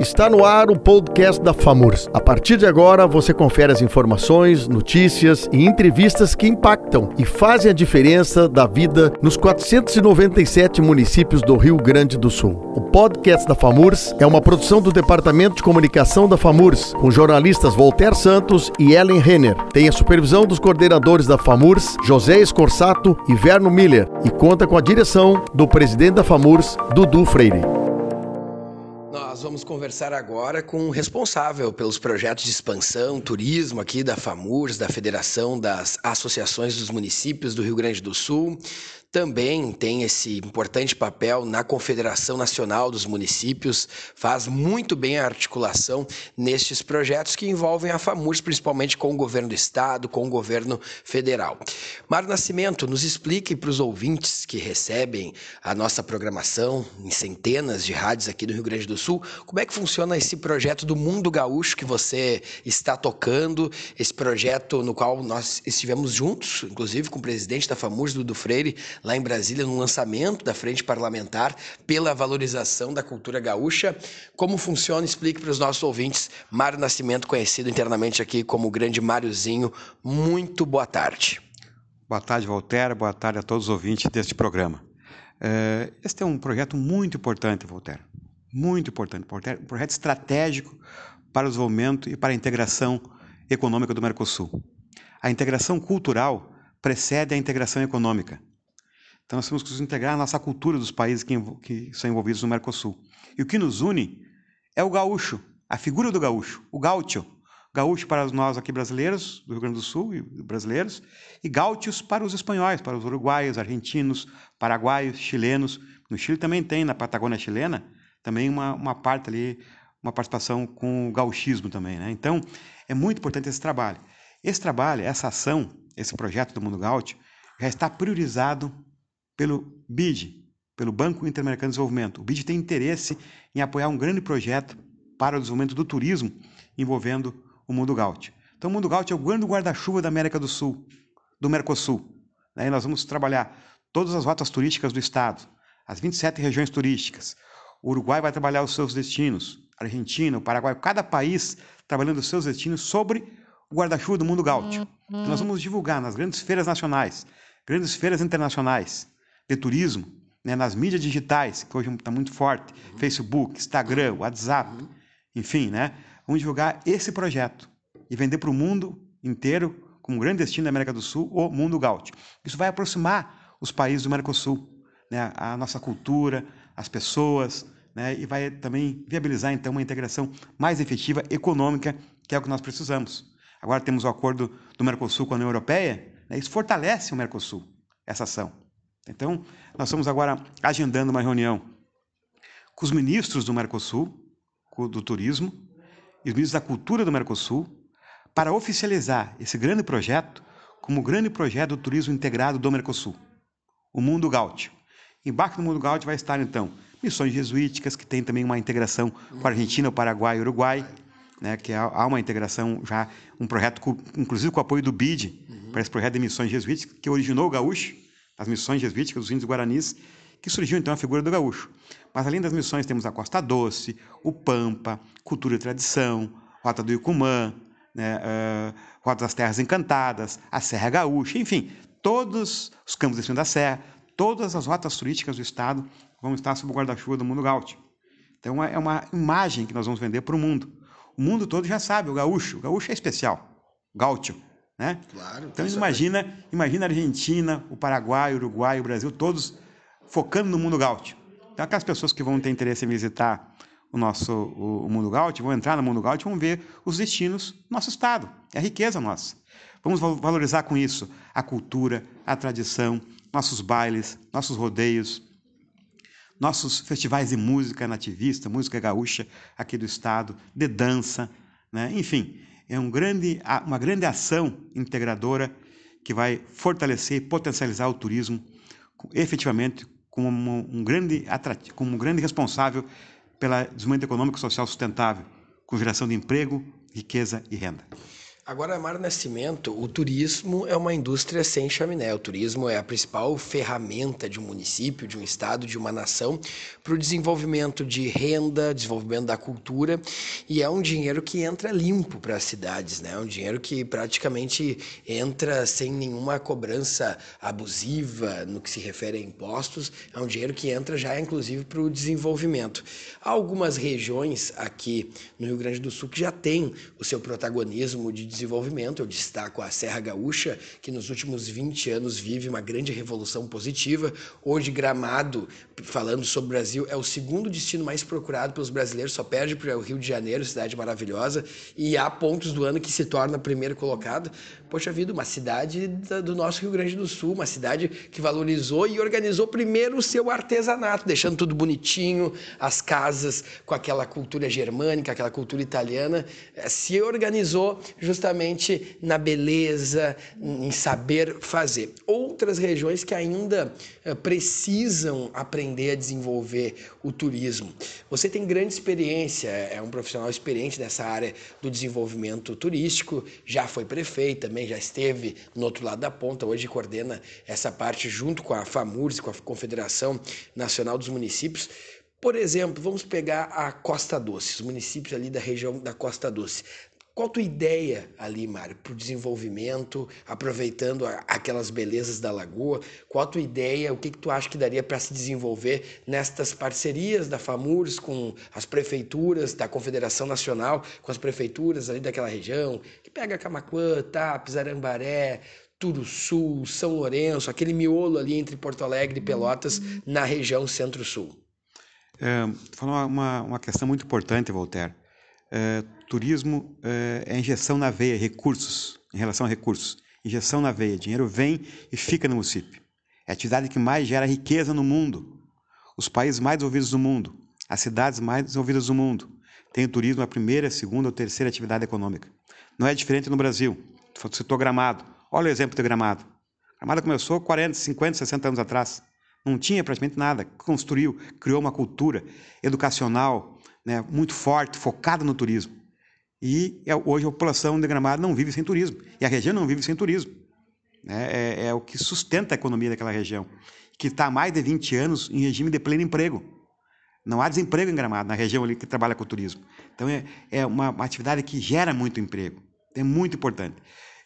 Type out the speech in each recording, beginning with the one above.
Está no ar o podcast da FAMURS. A partir de agora, você confere as informações, notícias e entrevistas que impactam e fazem a diferença da vida nos 497 municípios do Rio Grande do Sul. O podcast da FAMURS é uma produção do Departamento de Comunicação da FAMURS, com jornalistas Voltaire Santos e Ellen Renner. Tem a supervisão dos coordenadores da FAMURS, José Escorsato e Verno Miller, e conta com a direção do presidente da FAMURS, Dudu Freire. Nós vamos conversar agora com o responsável pelos projetos de expansão, turismo aqui da FAMURS, da Federação das Associações dos Municípios do Rio Grande do Sul também tem esse importante papel na Confederação Nacional dos Municípios, faz muito bem a articulação nestes projetos que envolvem a FAMURS, principalmente com o governo do estado, com o governo federal. Mário Nascimento, nos explique para os ouvintes que recebem a nossa programação em centenas de rádios aqui do Rio Grande do Sul, como é que funciona esse projeto do Mundo Gaúcho que você está tocando, esse projeto no qual nós estivemos juntos, inclusive com o presidente da FAMURS, Dudu Freire, lá em Brasília, no lançamento da Frente Parlamentar pela valorização da cultura gaúcha. Como funciona? Explique para os nossos ouvintes. Mário Nascimento, conhecido internamente aqui como o Grande Máriozinho. Muito boa tarde. Boa tarde, Voltaire. Boa tarde a todos os ouvintes deste programa. Uh, este é um projeto muito importante, Voltaire. Muito importante. Um projeto estratégico para o desenvolvimento e para a integração econômica do Mercosul. A integração cultural precede a integração econômica. Então, nós temos que integrar a nossa cultura dos países que, que são envolvidos no Mercosul. E o que nos une é o gaúcho, a figura do gaúcho, o gaúcho. Gaúcho para nós aqui brasileiros, do Rio Grande do Sul e brasileiros, e gaúchos para os espanhóis, para os uruguaios, argentinos, paraguaios, chilenos. No Chile também tem, na Patagônia chilena, também uma, uma parte ali, uma participação com o gauchismo também. Né? Então, é muito importante esse trabalho. Esse trabalho, essa ação, esse projeto do Mundo Gaúcho, já está priorizado pelo BID, pelo Banco Interamericano de Desenvolvimento. O BID tem interesse em apoiar um grande projeto para o desenvolvimento do turismo envolvendo o Mundo Gaúcho. Então, o Mundo Gaúcho é o grande guarda-chuva da América do Sul, do Mercosul. Aí nós vamos trabalhar todas as rotas turísticas do Estado, as 27 regiões turísticas. O Uruguai vai trabalhar os seus destinos, Argentina, o Paraguai, cada país trabalhando os seus destinos sobre o guarda-chuva do Mundo Gaúcho. Então, nós vamos divulgar nas grandes feiras nacionais, grandes feiras internacionais, de turismo, né, nas mídias digitais, que hoje está muito forte. Facebook, Instagram, WhatsApp, enfim, né? Vamos divulgar esse projeto e vender para o mundo inteiro, como grande destino da América do Sul, o mundo gaúcho. Isso vai aproximar os países do Mercosul, né, a nossa cultura, as pessoas, né, e vai também viabilizar então uma integração mais efetiva econômica, que é o que nós precisamos. Agora temos o acordo do Mercosul com a União Europeia, né, isso fortalece o Mercosul, essa ação. Então, nós estamos agora agendando uma reunião com os ministros do Mercosul, do turismo, e os ministros da cultura do Mercosul, para oficializar esse grande projeto como o grande projeto do turismo integrado do Mercosul, o Mundo Gaúcho. Embaixo do Mundo Gaúcho vai estar, então, missões jesuíticas, que tem também uma integração com a Argentina, o Paraguai e o Uruguai, né, que há uma integração já, um projeto, com, inclusive com o apoio do BID, uhum. para esse projeto de missões jesuíticas, que originou o Gaúcho, as missões jesuíticas dos índios guaranis, que surgiu então a figura do gaúcho. Mas além das missões temos a Costa Doce, o Pampa, Cultura e Tradição, Rota do Icumã, né, uh, Rota das Terras Encantadas, a Serra Gaúcha, enfim, todos os campos de cima da serra, todas as rotas turísticas do estado vão estar sob o guarda-chuva do mundo gaúcho. Então é uma imagem que nós vamos vender para o mundo. O mundo todo já sabe, o gaúcho, o gaúcho é especial, gaúcho. Né? Claro, então imagina, imagina a Argentina, o Paraguai, o Uruguai, o Brasil, todos focando no mundo gaúcho. Então aquelas pessoas que vão ter interesse em visitar o nosso o, o mundo gaúcho, vão entrar no mundo gaúcho, vão ver os destinos do nosso estado, é a riqueza nossa. Vamos valorizar com isso a cultura, a tradição, nossos bailes, nossos rodeios, nossos festivais de música nativista, música gaúcha aqui do estado, de dança, né? enfim, é um grande, uma grande ação integradora que vai fortalecer e potencializar o turismo efetivamente como um grande, como um grande responsável pelo desenvolvimento econômico e social sustentável, com geração de emprego, riqueza e renda. Agora, Mar Nascimento, o turismo é uma indústria sem chaminé. O turismo é a principal ferramenta de um município, de um estado, de uma nação para o desenvolvimento de renda, desenvolvimento da cultura e é um dinheiro que entra limpo para as cidades, né? É um dinheiro que praticamente entra sem nenhuma cobrança abusiva no que se refere a impostos. É um dinheiro que entra já, inclusive, para o desenvolvimento. Há algumas regiões aqui no Rio Grande do Sul que já têm o seu protagonismo de desenvolvimento. Eu destaco a Serra Gaúcha, que nos últimos 20 anos vive uma grande revolução positiva. Hoje, Gramado, falando sobre o Brasil, é o segundo destino mais procurado pelos brasileiros, só perde para o Rio de Janeiro, cidade maravilhosa, e há pontos do ano que se torna primeiro colocado. Poxa vida, uma cidade do nosso Rio Grande do Sul, uma cidade que valorizou e organizou primeiro o seu artesanato, deixando tudo bonitinho, as casas com aquela cultura germânica, aquela cultura italiana, eh, se organizou justamente na beleza, em saber fazer. Outras regiões que ainda eh, precisam aprender a desenvolver o turismo. Você tem grande experiência, é um profissional experiente nessa área do desenvolvimento turístico, já foi prefeito também, já esteve no outro lado da ponta, hoje coordena essa parte junto com a FAMURS, com a Confederação Nacional dos Municípios. Por exemplo, vamos pegar a Costa Doce, os municípios ali da região da Costa Doce. Qual a tua ideia ali, Mário, para o desenvolvimento, aproveitando aquelas belezas da lagoa? Qual a tua ideia? O que, que tu acha que daria para se desenvolver nestas parcerias da FAMURS com as prefeituras, da Confederação Nacional, com as prefeituras ali daquela região, que pega Camacuã, Tapes, Arambaré, Turuçu, São Lourenço, aquele miolo ali entre Porto Alegre e Pelotas, na região Centro-Sul? É, falou uma, uma questão muito importante, Voltaire. É, turismo é, é injeção na veia, recursos, em relação a recursos. Injeção na veia, dinheiro vem e fica no município. É a atividade que mais gera riqueza no mundo. Os países mais desenvolvidos do mundo, as cidades mais desenvolvidas do mundo, têm o turismo a primeira, segunda ou terceira atividade econômica. Não é diferente no Brasil. Citou Gramado. Olha o exemplo de Gramado. Gramado começou 40, 50, 60 anos atrás. Não tinha praticamente nada. Construiu, criou uma cultura educacional, né, muito forte, focada no turismo. E é, hoje a população de Gramado não vive sem turismo. E a região não vive sem turismo. Né? É, é, o que sustenta a economia daquela região, que está há mais de 20 anos em regime de pleno emprego. Não há desemprego em Gramado, na região ali que trabalha com turismo. Então é, é uma, uma atividade que gera muito emprego. É muito importante.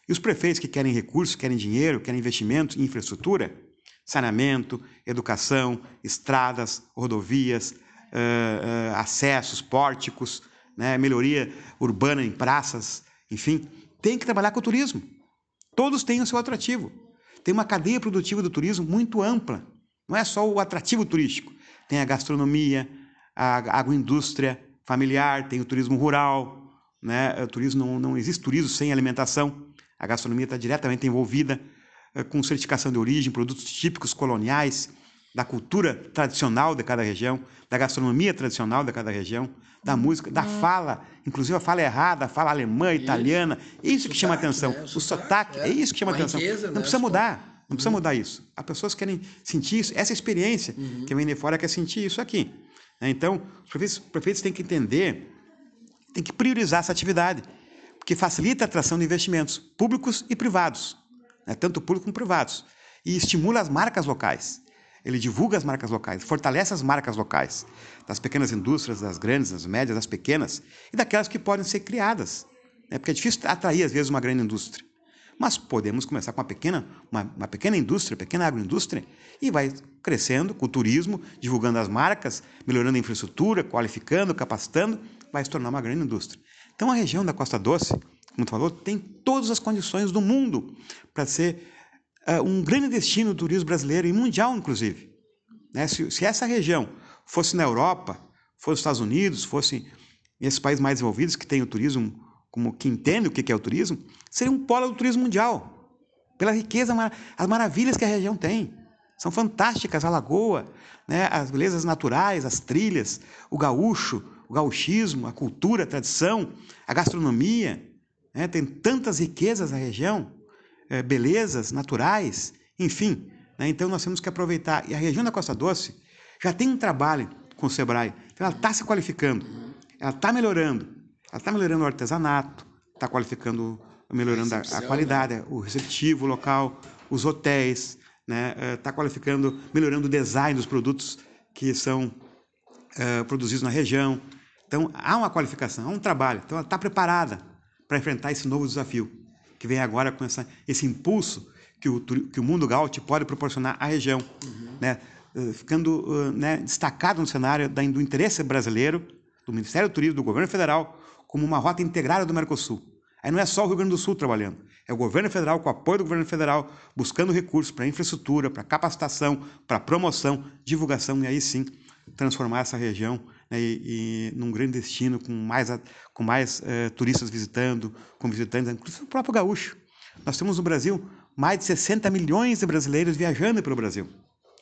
E os prefeitos que querem recursos, querem dinheiro, querem investimentos em infraestrutura, saneamento, educação, estradas, rodovias, uh, acessos, pórticos, né, melhoria urbana em praças, enfim, tem que trabalhar com o turismo. Todos têm o seu atrativo. Tem uma cadeia produtiva do turismo muito ampla. Não é só o atrativo turístico. Tem a gastronomia, a agroindústria familiar, tem o turismo rural. Né? O turismo não, não existe turismo sem alimentação. A gastronomia está diretamente envolvida com certificação de origem, produtos típicos coloniais, da cultura tradicional de cada região, da gastronomia tradicional de cada região, da música, da uhum. fala, inclusive a fala errada, a fala alemã, italiana, isso, isso que chama atenção. Né? O, sotaque, é, é, isso que chama atenção. Riqueza, não né? precisa mudar, não precisa uhum. mudar isso. As pessoas querem sentir isso, essa experiência, uhum. que vem de fora quer sentir isso aqui. Né? Então, os prefeitos, os prefeitos têm que entender, têm que priorizar essa atividade, porque facilita a atração de investimentos públicos e privados, né? tanto públicos como privados, e estimula as marcas locais. Ele divulga as marcas locais, fortalece as marcas locais, das pequenas indústrias, das grandes, das médias, das pequenas e daquelas que podem ser criadas. Né? Porque é difícil atrair, às vezes, uma grande indústria. Mas podemos começar com uma pequena, uma, uma pequena indústria, pequena agroindústria, e vai crescendo com o turismo, divulgando as marcas, melhorando a infraestrutura, qualificando, capacitando, vai se tornar uma grande indústria. Então a região da Costa Doce, como tu falou, tem todas as condições do mundo para ser um grande destino do turismo brasileiro e mundial, inclusive. Né? Se, se, essa região fosse na Europa, fosse nos Estados Unidos, fosse esses países mais desenvolvidos que têm o turismo, como que entendem o que é o turismo, seria um polo do turismo mundial, pela riqueza, as maravilhas que a região tem. São fantásticas a lagoa, né? as belezas naturais, as trilhas, o gaúcho, o gauchismo, a cultura, a tradição, a gastronomia. Né? Tem tantas riquezas na região é, belezas naturais, enfim. Né? Então nós temos que aproveitar. E a região da Costa Doce já tem um trabalho com o Sebrae, então ela está se qualificando, ela está melhorando, ela está melhorando o artesanato, está qualificando melhorando a, a, qualidade, o receptivo local, os hotéis, né? Está qualificando, melhorando o design dos produtos que são uh, produzidos na região. Então, há uma qualificação, há um trabalho. Então, ela está preparada para enfrentar esse novo desafio, que vem agora com essa, esse impulso que o, que o mundo gaúcho pode proporcionar à região, uhum. né? Uh, ficando uh, né, destacado no cenário da, do interesse brasileiro, do Ministério do Turismo, do governo federal, como uma rota integrada do Mercosul. Aí não é só o Rio Grande do Sul trabalhando, é o governo federal, com o apoio do governo federal, buscando recursos para infraestrutura, para capacitação, para promoção, divulgação, e aí sim transformar essa região né, e, e, num grande destino, com mais, com mais uh, turistas visitando, com visitantes, inclusive o próprio gaúcho. Nós temos no Brasil mais de 60 milhões de brasileiros viajando pelo Brasil,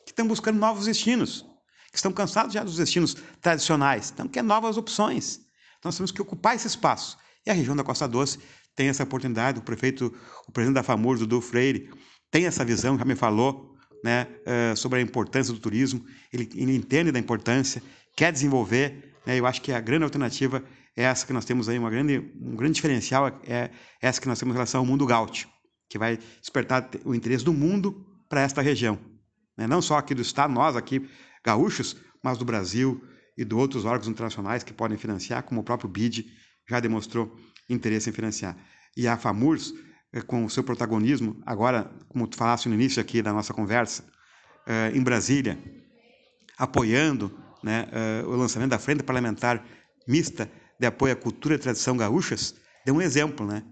que estão buscando novos destinos, que estão cansados já dos destinos tradicionais, então querem novas opções. Então, nós temos que ocupar esse espaço. E a região da Costa Doce tem essa oportunidade. O prefeito, o presidente da FAMURS, Dudu Freire, tem essa visão, já me falou né, uh, sobre a importância do turismo. Ele, ele entende da importância, quer desenvolver. Né, eu acho que a grande alternativa é essa que nós temos aí, uma grande, um grande diferencial é essa que nós temos em relação ao mundo gaúcho, que vai despertar o interesse do mundo para esta região. Né? Não só aqui do Estado, nós aqui, gaúchos, mas do Brasil, e de outros órgãos internacionais que podem financiar, como o próprio BID já demonstrou interesse em financiar. E a FAMURS, eh, com o seu protagonismo, agora, como tu falaste no início aqui da nossa conversa, eh, em Brasília, apoiando né, eh, o lançamento da Frente Parlamentar Mista de Apoio à Cultura e Tradição Gaúchas, deu um exemplo né,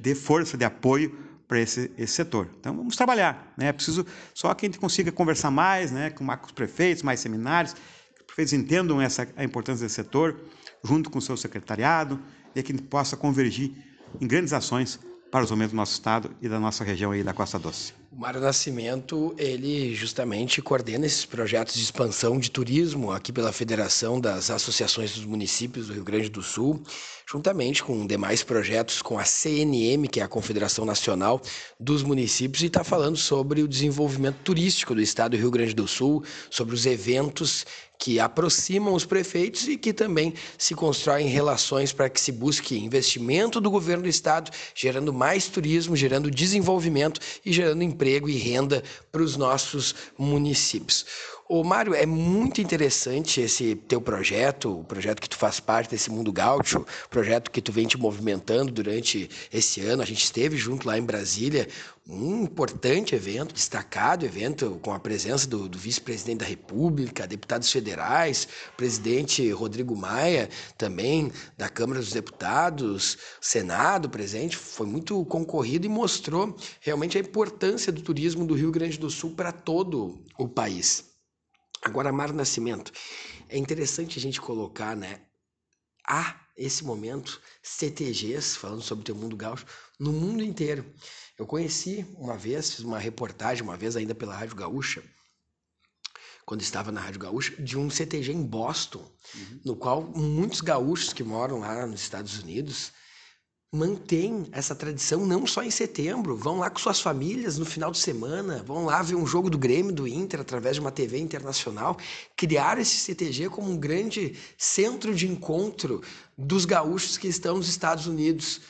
de força, de apoio para esse, esse setor. Então, vamos trabalhar. Né? É preciso só que a gente consiga conversar mais né, com, os prefeitos, mais seminários, prefeitos entendam essa, a importância desse setor, junto com o seu secretariado, e que possa convergir em grandes ações para o desenvolvimento do nosso estado e da nossa região aí da Costa Doce. O Mário Nascimento, ele justamente coordena esses projetos de expansão de turismo aqui pela Federação das Associações dos Municípios do Rio Grande do Sul, juntamente com demais projetos com a CNM, que é a Confederação Nacional dos Municípios, e está falando sobre o desenvolvimento turístico do estado do Rio Grande do Sul, sobre os eventos que aproximam os prefeitos e que também se constroem relações para que se busque investimento do governo do estado, gerando mais turismo, gerando desenvolvimento e gerando emprego e renda para os nossos municípios. Ô, Mário, é muito interessante esse teu projeto, o projeto que tu faz parte desse mundo gaúcho, projeto que tu vem te movimentando durante esse ano. A gente esteve junto lá em Brasília, um importante evento, destacado evento, com a presença do, do vice-presidente da República, deputados federais, presidente Rodrigo Maia, também da Câmara dos Deputados, Senado presente. Foi muito concorrido e mostrou realmente a importância do turismo do Rio Grande do Sul para todo o país. Agora, Mar Nascimento, é interessante a gente colocar, né? Há esse momento CTGs, falando sobre o teu mundo gaúcho, no mundo inteiro. Eu conheci uma vez, fiz uma reportagem, uma vez ainda pela Rádio Gaúcha, quando estava na Rádio Gaúcha, de um CTG em Boston, uhum. no qual muitos gaúchos que moram lá nos Estados Unidos mantém essa tradição não só em setembro, vão lá com suas famílias no final de semana, vão lá ver um jogo do Grêmio, do Inter, através de uma TV internacional, criar esse CTG como um grande centro de encontro dos gaúchos que estão nos Estados Unidos.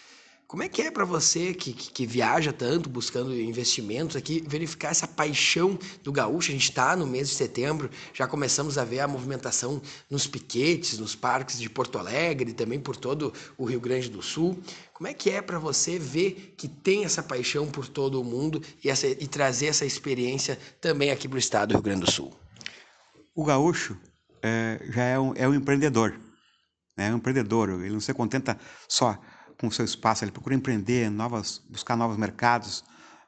Como é que é para você que, que, que, viaja tanto buscando investimentos aqui, verificar essa paixão do gaúcho? A gente está no mês de setembro, já começamos a ver a movimentação nos piquetes, nos parques de Porto Alegre também por todo o Rio Grande do Sul. Como é que é para você ver que tem essa paixão por todo o mundo e, essa, e trazer essa experiência também aqui para o estado do Rio Grande do Sul? O gaúcho é, já é um, é um empreendedor. Né? É um empreendedor, ele não se contenta só com o seu espaço, ele procura empreender, novas, buscar novos mercados,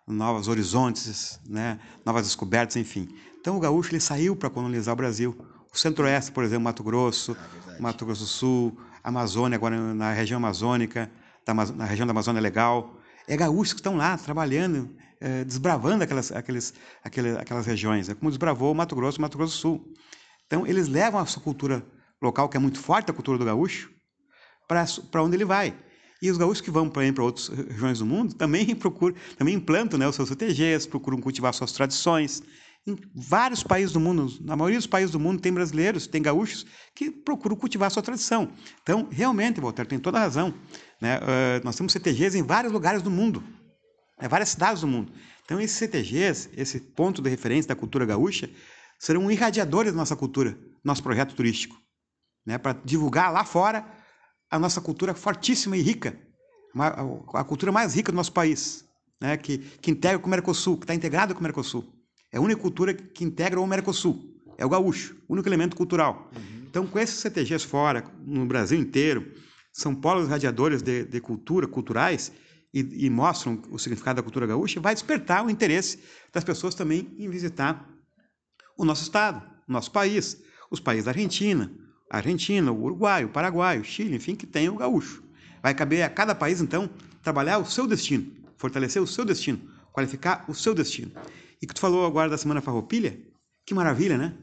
novos horizontes, né, novas descobertas, enfim. Então o gaúcho ele saiu para colonizar o Brasil. O Centro-Oeste, por exemplo, Mato Grosso, ah, Mato Grosso do Sul, Amazônia, agora na região amazônica, na região da Amazônia Legal. É gaúchos que estão lá trabalhando, é, desbravando aquelas, aqueles, aquelas, aquelas regiões, é como desbravou o Mato Grosso e Mato Grosso do Sul. Então eles levam a sua cultura local, que é muito forte, a cultura do gaúcho, para onde ele vai. E os gaúchos que vão para outras regiões do mundo também procuram, também implantam né, os seus CTGs, procuram cultivar suas tradições. Em vários países do mundo, na maioria dos países do mundo, tem brasileiros, tem gaúchos que procuram cultivar sua tradição. Então, realmente, Walter, tem toda a razão. Né? Uh, nós temos CTGs em vários lugares do mundo, em várias cidades do mundo. Então, esses CTGs, esse ponto de referência da cultura gaúcha, serão irradiadores da nossa cultura, nosso projeto turístico, né? para divulgar lá fora a nossa cultura fortíssima e rica, a cultura mais rica do nosso país, né? que, que integra com o Mercosul, que está integrado com o Mercosul. É a única cultura que integra o Mercosul. É o gaúcho, o único elemento cultural. Uhum. Então, com esses CTGs fora, no Brasil inteiro, são polos radiadores de, de cultura, culturais, e, e, mostram o significado da cultura gaúcha, vai despertar o interesse das pessoas também em visitar o nosso estado, o nosso país, os países da Argentina, Argentina, o Uruguai, o Paraguai, o Chile, enfim, que tem o gaúcho. Vai caber a cada país, então, trabalhar o seu destino, fortalecer o seu destino, qualificar o seu destino. E que tu falou agora da Semana Farroupilha, que maravilha, né?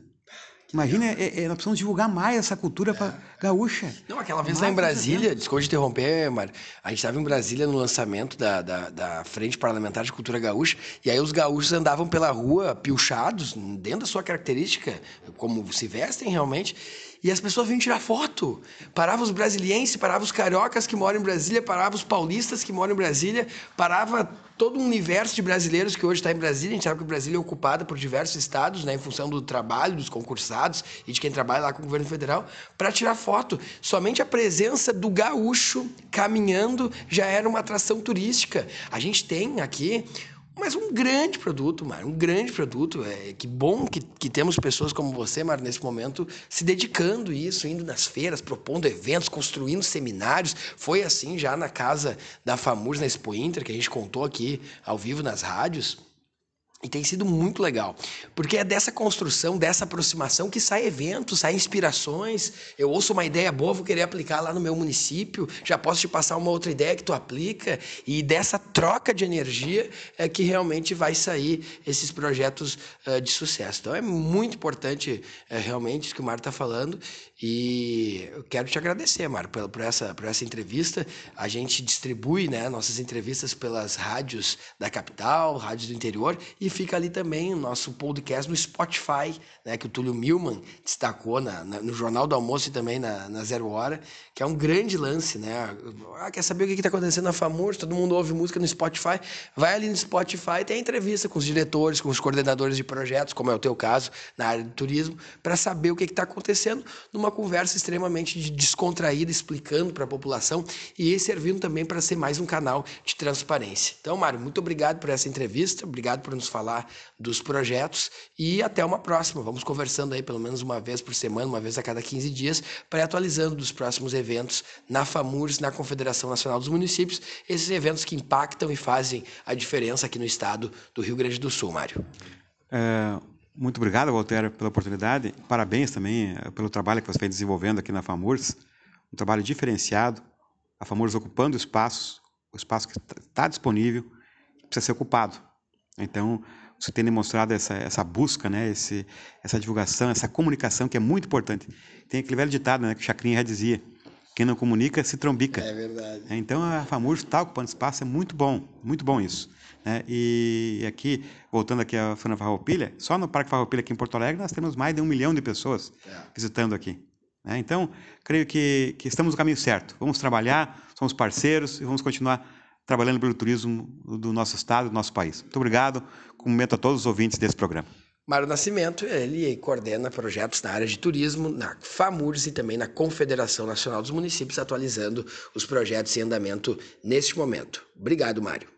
Imagina, é, é, nós precisamos divulgar mais essa cultura é. gaúcha. Não, aquela vez lá em Brasília, desculpa de interromper, Mário, a gente estava em Brasília no lançamento da, da, da, Frente Parlamentar de Cultura Gaúcha, e aí os gaúchos andavam pela rua pilchados, dentro da sua característica, como se vestem realmente, e as pessoas vinham tirar foto. Parava os brasilienses, parava os cariocas que moram em Brasília, parava os paulistas que moram em Brasília, parava todo um universo de brasileiros que hoje está em Brasília. A gente sabe que o Brasília é ocupado por diversos estados, né, em função do trabalho dos concursados e de quem trabalha lá com o governo federal, para tirar foto. Somente a presença do gaúcho caminhando já era uma atração turística. A gente tem aqui mas um grande produto, Mário, um grande produto. É, que bom que, que temos pessoas como você, Mário, nesse momento, se dedicando a isso, indo nas feiras, propondo eventos, construindo seminários. Foi assim já na casa da FAMURS, na Expo Inter, que a gente contou aqui ao vivo nas rádios. E tem sido muito legal, porque é dessa construção, dessa aproximação que sai eventos, sai inspirações. Eu ouço uma ideia boa, vou querer aplicar lá no meu município, já posso te passar uma outra ideia que tu aplica, e dessa troca de energia é que realmente vai sair esses projetos uh, de sucesso. Então é muito importante uh, realmente isso que o Mário está falando, e eu quero te agradecer, Mário, por, por, essa, por essa entrevista. A gente distribui né, nossas entrevistas pelas rádios da capital, rádios do interior, e fica ali também o nosso podcast no Spotify, né, que o Túlio Milman destacou na, na, no Jornal do Almoço e também na, na, Zero Hora, que é um grande lance. Né? Ah, quer saber o que está acontecendo na FAMURS? Todo mundo ouve música no Spotify. Vai ali no Spotify, tem entrevista com os diretores, com os coordenadores de projetos, como é o teu caso, na área do turismo, para saber o que está acontecendo numa uma conversa extremamente descontraída, explicando para a população e servindo também para ser mais um canal de transparência. Então, Mário, muito obrigado por essa entrevista, obrigado por nos falar dos projetos e até uma próxima. Vamos conversando aí pelo menos uma vez por semana, uma vez a cada 15 dias, para atualizando dos próximos eventos na FAMURS, na Confederação Nacional dos Municípios, esses eventos que impactam e fazem a diferença aqui no estado do Rio Grande do Sul, Mário. É, muito obrigado, Walter, pela oportunidade. Parabéns também eh, pelo trabalho que você vem desenvolvendo aqui na FAMURS. Um trabalho diferenciado. A FAMURS ocupando espaços, o espaço que está disponível, precisa ser ocupado. Então, você tem demonstrado essa, essa busca, né, esse, essa divulgação, essa comunicação que é muito importante. Tem aquele velho ditado né, que o Chacrinha já dizia: quem não comunica se trombica. É verdade. Então, a FAMURS está ocupando espaço, é muito bom, muito bom isso. Né? E aqui, voltando aqui à Fana Farroupilha, só no Parque Farroupilha aqui em Porto Alegre nós temos mais de um milhão de pessoas é. visitando aqui. Né? Então, creio que, que estamos no caminho certo. Vamos trabalhar, somos parceiros e vamos continuar trabalhando pelo turismo do nosso estado, do nosso país. Muito obrigado. Cumprimento a todos os ouvintes desse programa. Mário Nascimento, ele coordena projetos na área de turismo, na FAMURS e também na Confederação Nacional dos Municípios, atualizando os projetos em andamento neste momento. Obrigado, Mário.